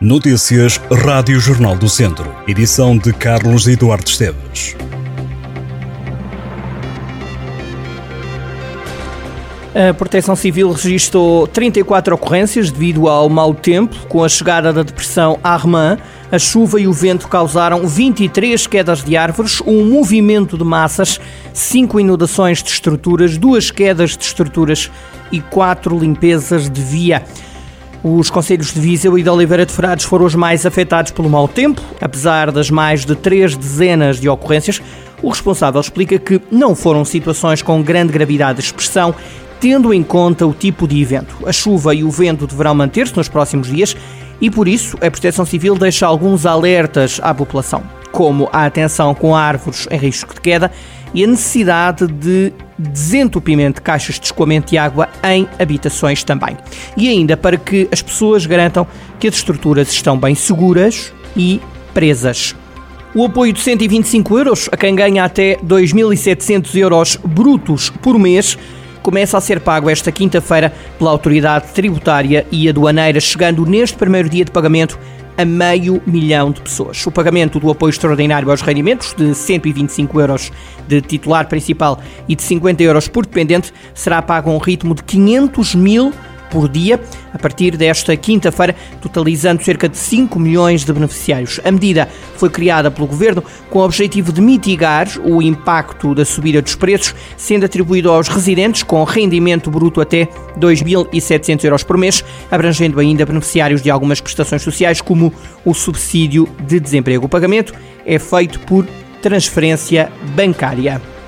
Notícias Rádio Jornal do Centro. Edição de Carlos Eduardo Esteves. A Proteção Civil registrou 34 ocorrências devido ao mau tempo. Com a chegada da depressão Armand, a chuva e o vento causaram 23 quedas de árvores, um movimento de massas, 5 inundações de estruturas, duas quedas de estruturas e 4 limpezas de via. Os conselhos de Viseu e de Oliveira de Frades foram os mais afetados pelo mau tempo. Apesar das mais de três dezenas de ocorrências, o responsável explica que não foram situações com grande gravidade de expressão, tendo em conta o tipo de evento. A chuva e o vento deverão manter-se nos próximos dias e, por isso, a Proteção Civil deixa alguns alertas à população, como a atenção com árvores em risco de queda e a necessidade de desentupimento de caixas de escoamento de água em habitações também. E ainda para que as pessoas garantam que as estruturas estão bem seguras e presas. O apoio de 125 euros a quem ganha até 2.700 euros brutos por mês começa a ser pago esta quinta-feira pela autoridade tributária e aduaneira, chegando neste primeiro dia de pagamento a meio milhão de pessoas. O pagamento do apoio extraordinário aos rendimentos, de 125 euros de titular principal e de 50 euros por dependente, será pago a um ritmo de 500 mil por dia, a partir desta quinta-feira, totalizando cerca de 5 milhões de beneficiários. A medida foi criada pelo Governo com o objetivo de mitigar o impacto da subida dos preços, sendo atribuído aos residentes com rendimento bruto até 2.700 euros por mês, abrangendo ainda beneficiários de algumas prestações sociais, como o subsídio de desemprego. O pagamento é feito por transferência bancária.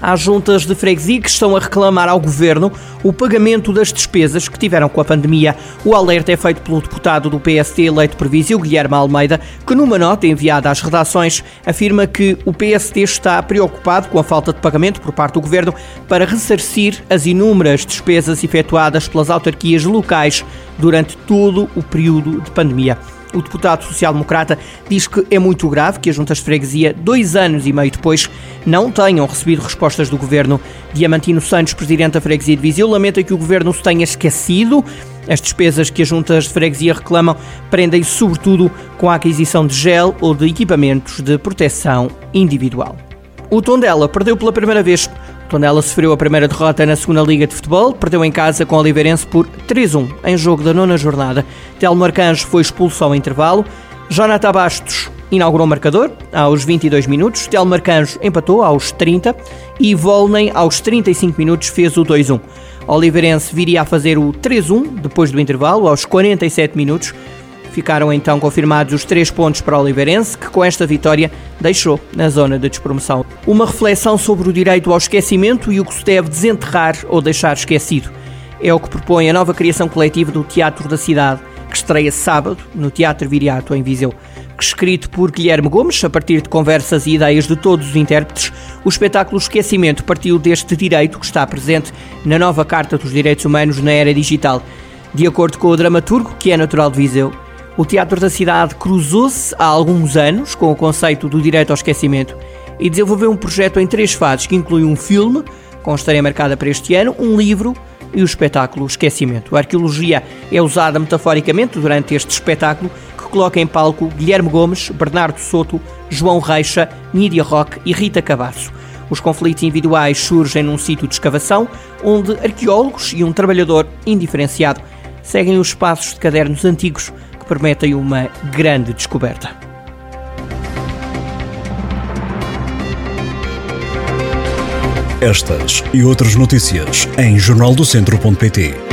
Há juntas de freguesia que estão a reclamar ao governo o pagamento das despesas que tiveram com a pandemia. O alerta é feito pelo deputado do PST eleito previsível, Guilherme Almeida, que numa nota enviada às redações afirma que o PST está preocupado com a falta de pagamento por parte do governo para ressarcir as inúmeras despesas efetuadas pelas autarquias locais durante todo o período de pandemia. O deputado social-democrata diz que é muito grave que as juntas de freguesia, dois anos e meio depois, não tenham recebido respostas do governo. Diamantino Santos, presidente da freguesia de Viseu, lamenta que o governo se tenha esquecido. As despesas que as juntas de freguesia reclamam prendem-se sobretudo com a aquisição de gel ou de equipamentos de proteção individual. O Tondela perdeu pela primeira vez Tondela sofreu a primeira derrota na segunda Liga de Futebol, perdeu em casa com o Oliveirense por 3-1 em jogo da nona jornada. Telmo Arcanjo foi expulso ao intervalo. Jonathan Bastos inaugurou o marcador aos 22 minutos. Telmo Arcanjo empatou aos 30 e Volney aos 35 minutos fez o 2-1. Oliveirense viria a fazer o 3-1 depois do intervalo aos 47 minutos. Ficaram então confirmados os três pontos para o Oliveirense, que com esta vitória deixou na zona de despromoção. Uma reflexão sobre o direito ao esquecimento e o que se deve desenterrar ou deixar esquecido. É o que propõe a nova criação coletiva do Teatro da Cidade, que estreia sábado no Teatro Viriato, em Viseu. Escrito por Guilherme Gomes, a partir de conversas e ideias de todos os intérpretes, o espetáculo Esquecimento partiu deste direito que está presente na nova Carta dos Direitos Humanos na Era Digital. De acordo com o dramaturgo, que é natural de Viseu, o Teatro da Cidade cruzou-se há alguns anos com o conceito do direito ao esquecimento e desenvolveu um projeto em três fases que inclui um filme, com estreia marcada para este ano, um livro e o espetáculo Esquecimento. A arqueologia é usada metaforicamente durante este espetáculo que coloca em palco Guilherme Gomes, Bernardo Soto, João Reixa, Nídia Roque e Rita Cabasso. Os conflitos individuais surgem num sítio de escavação onde arqueólogos e um trabalhador indiferenciado seguem os passos de cadernos antigos prometem uma grande descoberta. Estas e outras notícias em jornaldocentro.pt